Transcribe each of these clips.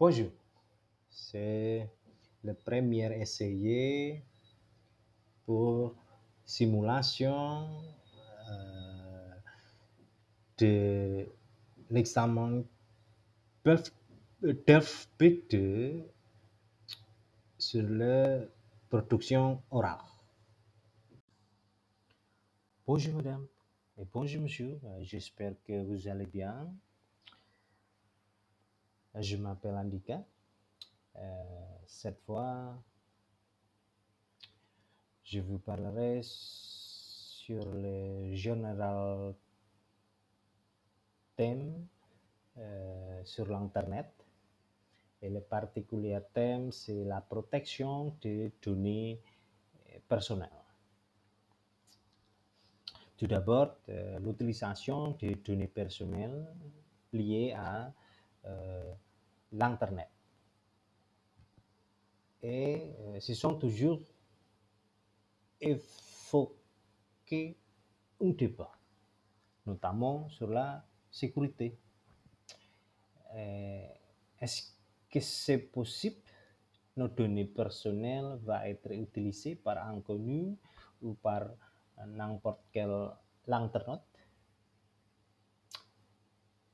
Bonjour, c'est le premier essai pour simulation euh, de l'examen DELF B2 sur la production orale. Bonjour madame et bonjour monsieur, Euh, j'espère que vous allez bien. Je m'appelle Andika. Euh, cette fois, je vous parlerai sur le général thème euh, sur l'Internet. Et le particulier thème, c'est la protection des données euh, personnelles. Tout d'abord, l'utilisation des données personnelles liées à l'Internet. Et euh, ce sont toujours évoqué un débat, notamment sur la sécurité. Euh, Est-ce que c'est possible? Nos données personnelles vont être utilisées par un inconnu ou par n'importe quel l'internet.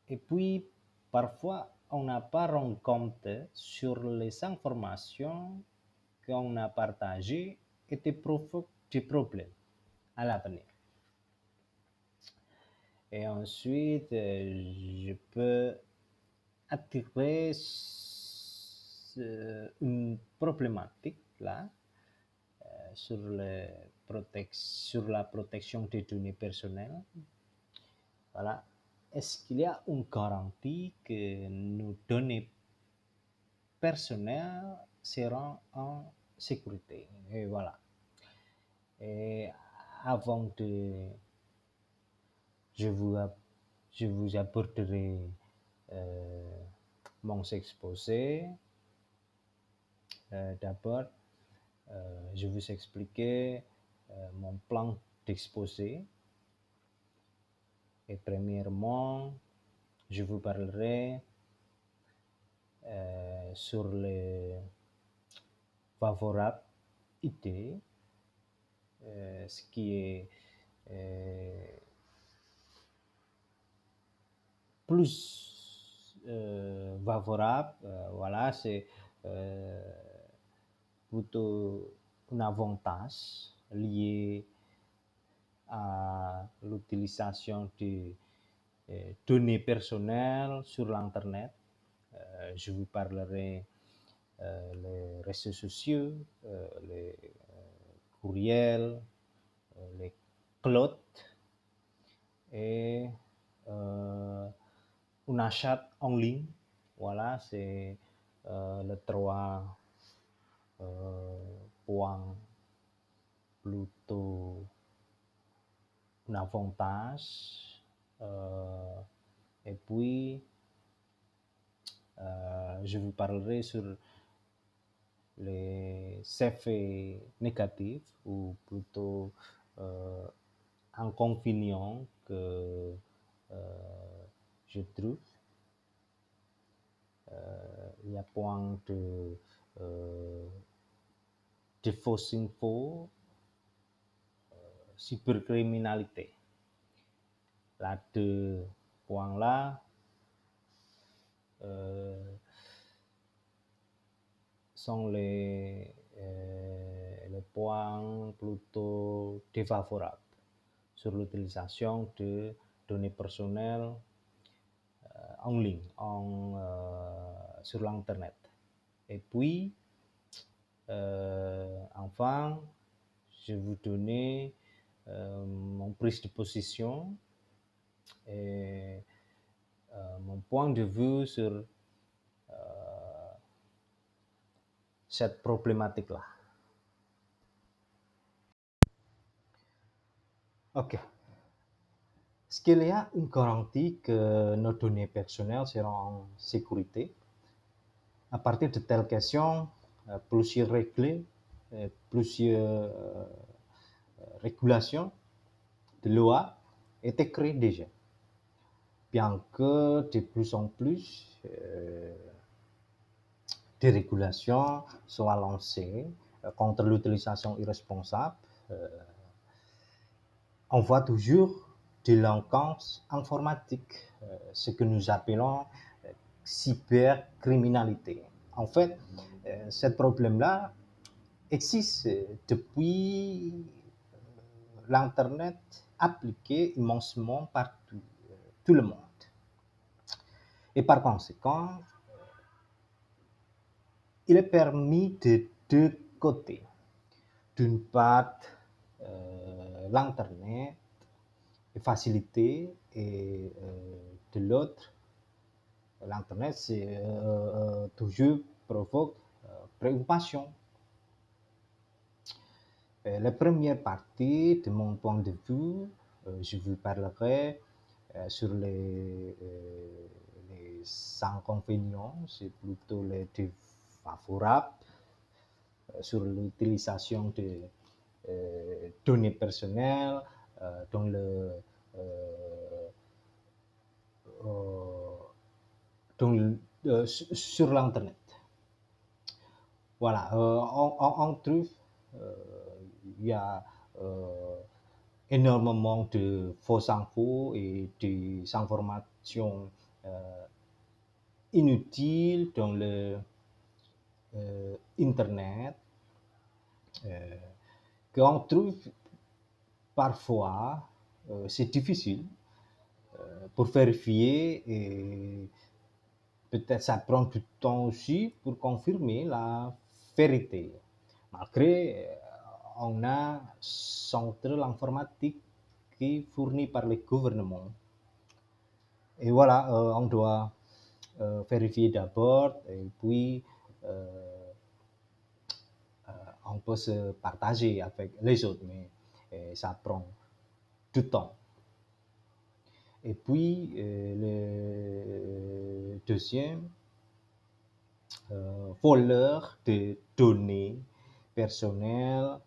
Et puis, parfois, on n'a pas rendu compte sur les informations qu'on a partagées et des problèmes à l'avenir. Et ensuite, euh, je peux attirer une problématique là euh, sur, sur la protection des données personnelles. Voilà. Est-ce qu'il y a une garantie que nos données personnelles seront en sécurité? Et voilà. Et avant de je vous, je vous apporterai euh, mon exposé. Euh, D'abord, euh, je vous expliquer euh, mon plan d'exposé. Et premièrement, je vous parlerai euh, sur les favorables idées, euh, ce qui est euh, plus euh, favorable. voilà, c'est plutôt un avantage lié à l'utilisation de euh, données personnelles sur l'Internet. Euh, je vous parlerai euh, les réseaux sociaux, les courriels, les clouds et un achat en ligne. Voilà, c'est le trois points plutôt un avantage. Et puis, je vous parlerai sur les effets négatifs ou plutôt euh, inconvénients que je trouve. Il y a point de, de fausses infos, cybercriminalité. Là, deux points-là, euh, sont les, euh, les points plutôt défavorables sur l'utilisation de données personnelles euh, en ligne, en, euh, sur l'Internet. Et puis, euh, enfin, je vous donner mon prise de position et euh, mon point de vue sur euh, cette problématique-là. Ok. Est-ce qu'il y a une garantie que nos données personnelles seront en sécurité? À partir de telles questions, euh, plusieurs euh, plusieurs euh, régulations de loi étaient créées déjà. Bien que de plus en plus, euh, des régulations soient lancées contre l'utilisation irresponsable, on voit toujours délinquance informatique, ce que nous appelons cybercriminalité. En fait, ce problème-là existe depuis l'Internet appliqué immensement partout, tout le monde. Et par conséquent, il est permis de deux côtés. D'une part, euh, l'Internet est facilité et euh, de l'autre, l'Internet euh, toujours provoque préoccupation. La première partie, de mon point de vue, je vous parlerai sur les inconvénients, c'est plutôt les défavorables euh, sur l'utilisation de euh, données personnelles euh, sur l'internet. Voilà, on, trouve il y a énormément de fausses infos et des informations inutile dans le euh, Internet qu'on trouve parfois, c'est difficile pour vérifier et peut-être ça prend du temps aussi pour confirmer la vérité. Malgré on a centre informatique qui est fourni par le gouvernement. Et voilà, on doit euh, vérifier d'abord et puis euh, euh, on peut se partager avec les autres, mais ça prend du temps. Et puis, le deuxième, voleur de données personnelles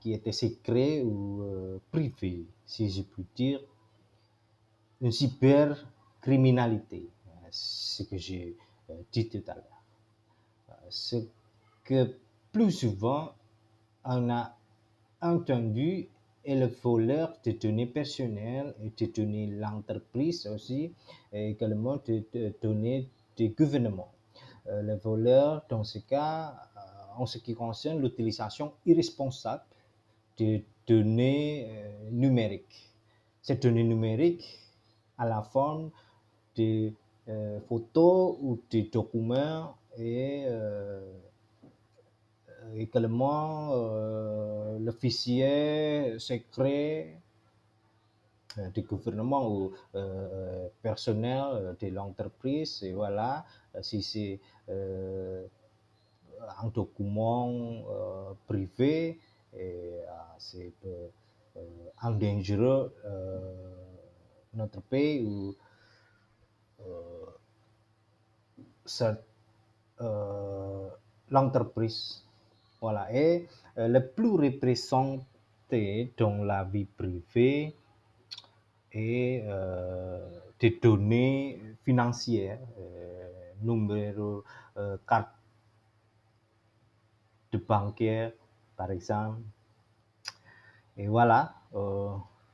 qui étaient secrets ou privés, si je puis dire, une cybercriminalité ce que j'ai euh, dit tout à l'heure. Euh, ce que plus souvent on a entendu est le voleur de données personnelles et de données l'entreprise aussi, et également de, données du gouvernement. Euh, le voleur, dans ce cas, en ce qui concerne l'utilisation irresponsable de données numériques. Ces données numériques à la forme de euh, photos ou des documents et euh, également euh, le fichier secret du gouvernement ou personnel de l'entreprise et voilà si c'est un document privé et c'est un dangereux notre pays ou euh, l'entreprise. Voilà. Et euh, le plus représenté dans la vie privée est euh, des données financières, numéro carte de bancaire, par exemple. Et voilà,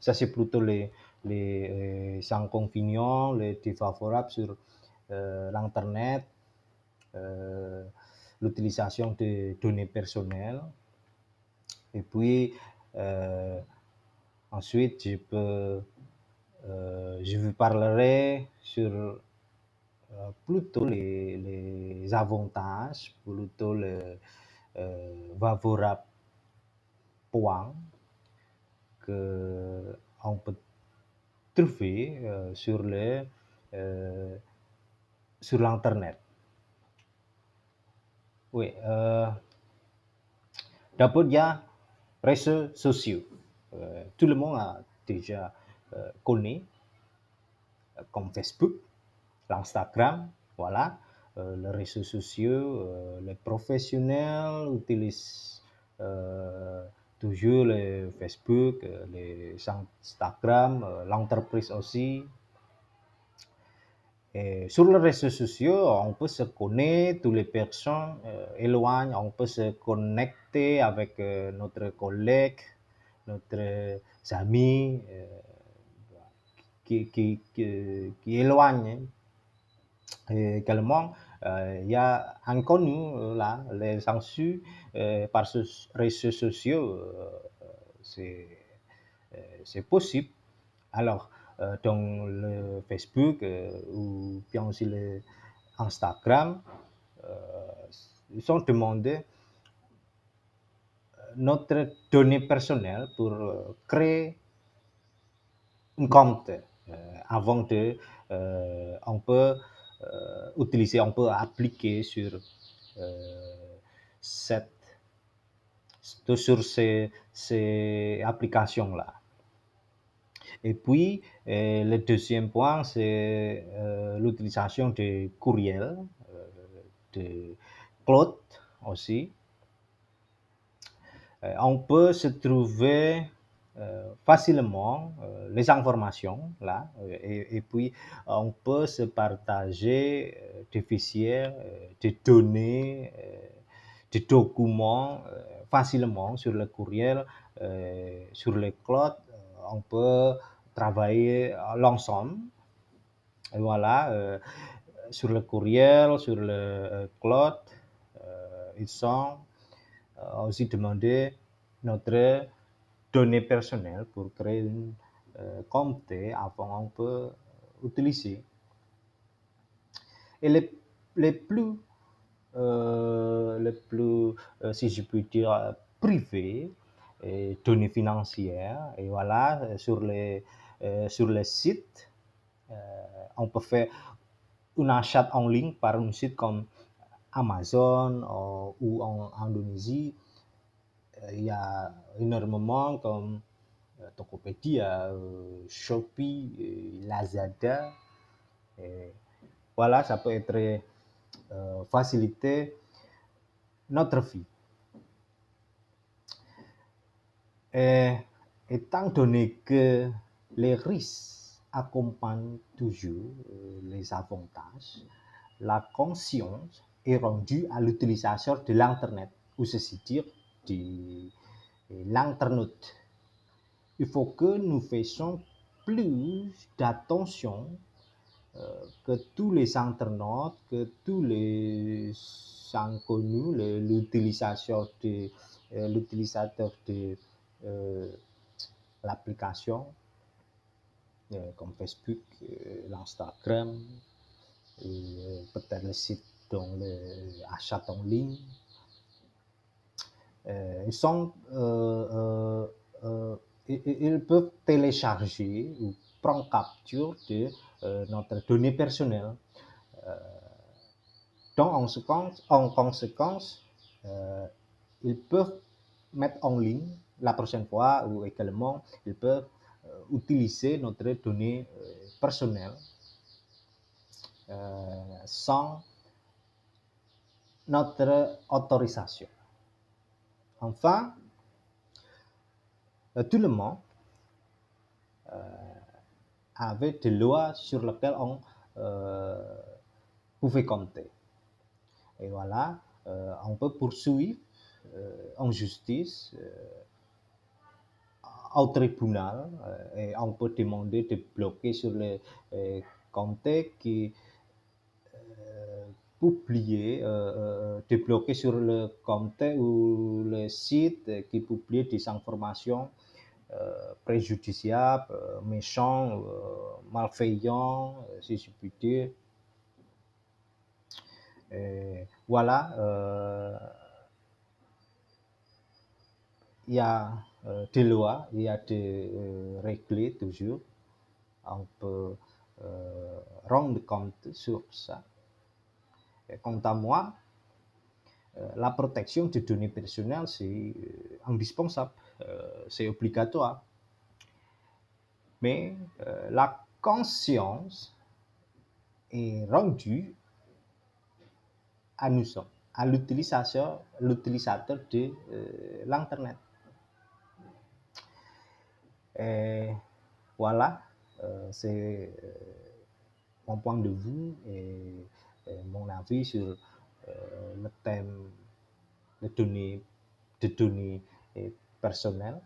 ça c'est plutôt les, les, les inconvénients, les défavorables sur euh, l'Internet, euh, l'utilisation de données personnelles. Et puis, euh, ensuite, je, peux, je vous parlerai sur plutôt les, les, avantages, plutôt les favorables points qu'on peut trouver sur les sur l'Internet. Oui, d'abord il y a réseaux sociaux. Tout le monde a déjà connu, comme Facebook, l'Instagram, voilà. Euh, les réseaux sociaux, euh, les professionnels utilisent toujours les Facebook, les Instagram, l'entreprise aussi, Et sur les réseaux sociaux, on peut se connaître, toutes les personnes euh, éloignent, on peut se connecter avec euh, notre collègue, notre ami euh, qui, qui, qui, qui éloigne. Et également, euh, il y a inconnu là, les censures euh, par les réseaux sociaux, euh, c'est euh, possible. Alors, euh, dans le Facebook euh, ou bien aussi le Instagram, euh, ils ont demandé notre donnée personnelle pour euh, créer un compte euh, avant de euh, on peut euh, utiliser, on peut appliquer sur euh, cette sur ces, ces applications-là. Et puis, euh, le deuxième point, c'est euh, l'utilisation de courriels, euh, de cloud aussi. Euh, on peut se trouver euh, facilement euh, les informations là, euh, et, puis on peut se partager euh, des fichiers, euh, des données, euh, des documents euh, facilement sur le courriel, euh, sur le cloud. euh, On peut travailler l'ensemble. Voilà, euh, sur le courriel, sur le euh, cloud, euh, ils sont euh, aussi demandé notre données personnelles pour créer une euh, avant on peut utiliser. Et les, les plus, euh, les plus euh, si je puis dire, euh, privés, données financières, et voilà, euh, sur les, euh, sur les sites, euh, on peut faire un achat en ligne par un site comme Amazon euh, ou en Indonésie. Il y a énormément comme euh, Tokopedia, euh, Shopee, euh, Lazada. Et voilà, ça peut être euh, faciliter notre vie. Et étant donné que les risques accompagnent toujours les avantages, la conscience est rendue à l'utilisateur de l'Internet, ou ceci dire l'internaute. Il faut que nous fassions plus d'attention euh, que tous les internautes, que tous les inconnus, le- l'utilisateur de, euh, l'utilisateur de euh, l'application euh, comme Facebook, euh, l'Instagram, euh, peut-être le site achat en ligne. Euh, ils sont, euh, euh, ils, peuvent télécharger ou prendre capture de notre donnée personnelle. Donc, en conséquence, en conséquence ils peuvent mettre en ligne la prochaine fois ou également ils peuvent utiliser notre donnée personnelle sans notre autorisation. Enfin, euh, tout le monde euh, avait des lois sur lesquelles on euh, pouvait compter. Et voilà, euh, on peut poursuivre en justice au tribunal et on peut demander de bloquer sur les comptes qui euh, publient, euh, euh, sur le compte ou le site qui publie des informations euh, préjudiciables, euh, méchantes, euh, malveillantes, euh, si je puis dire. Voilà, euh, il y a euh, des lois, il y a des euh, règles toujours. On peut euh, rendre compte sur ça. Quant à moi, la protection des données personnelles, c'est euh, indispensable, euh, c'est obligatoire. Mais euh, la conscience est rendue à nous à l'utilisateur, l'utilisateur de l'Internet. Et voilà, c'est mon point de vue mon avis sur le thème des données, de données personnelles.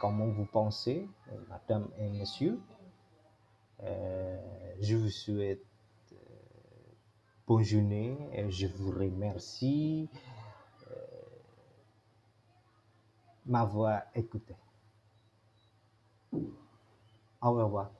Comment vous pensez, madame et monsieur Je vous souhaite bonne journée et je vous remercie m'avoir écouté. Au revoir.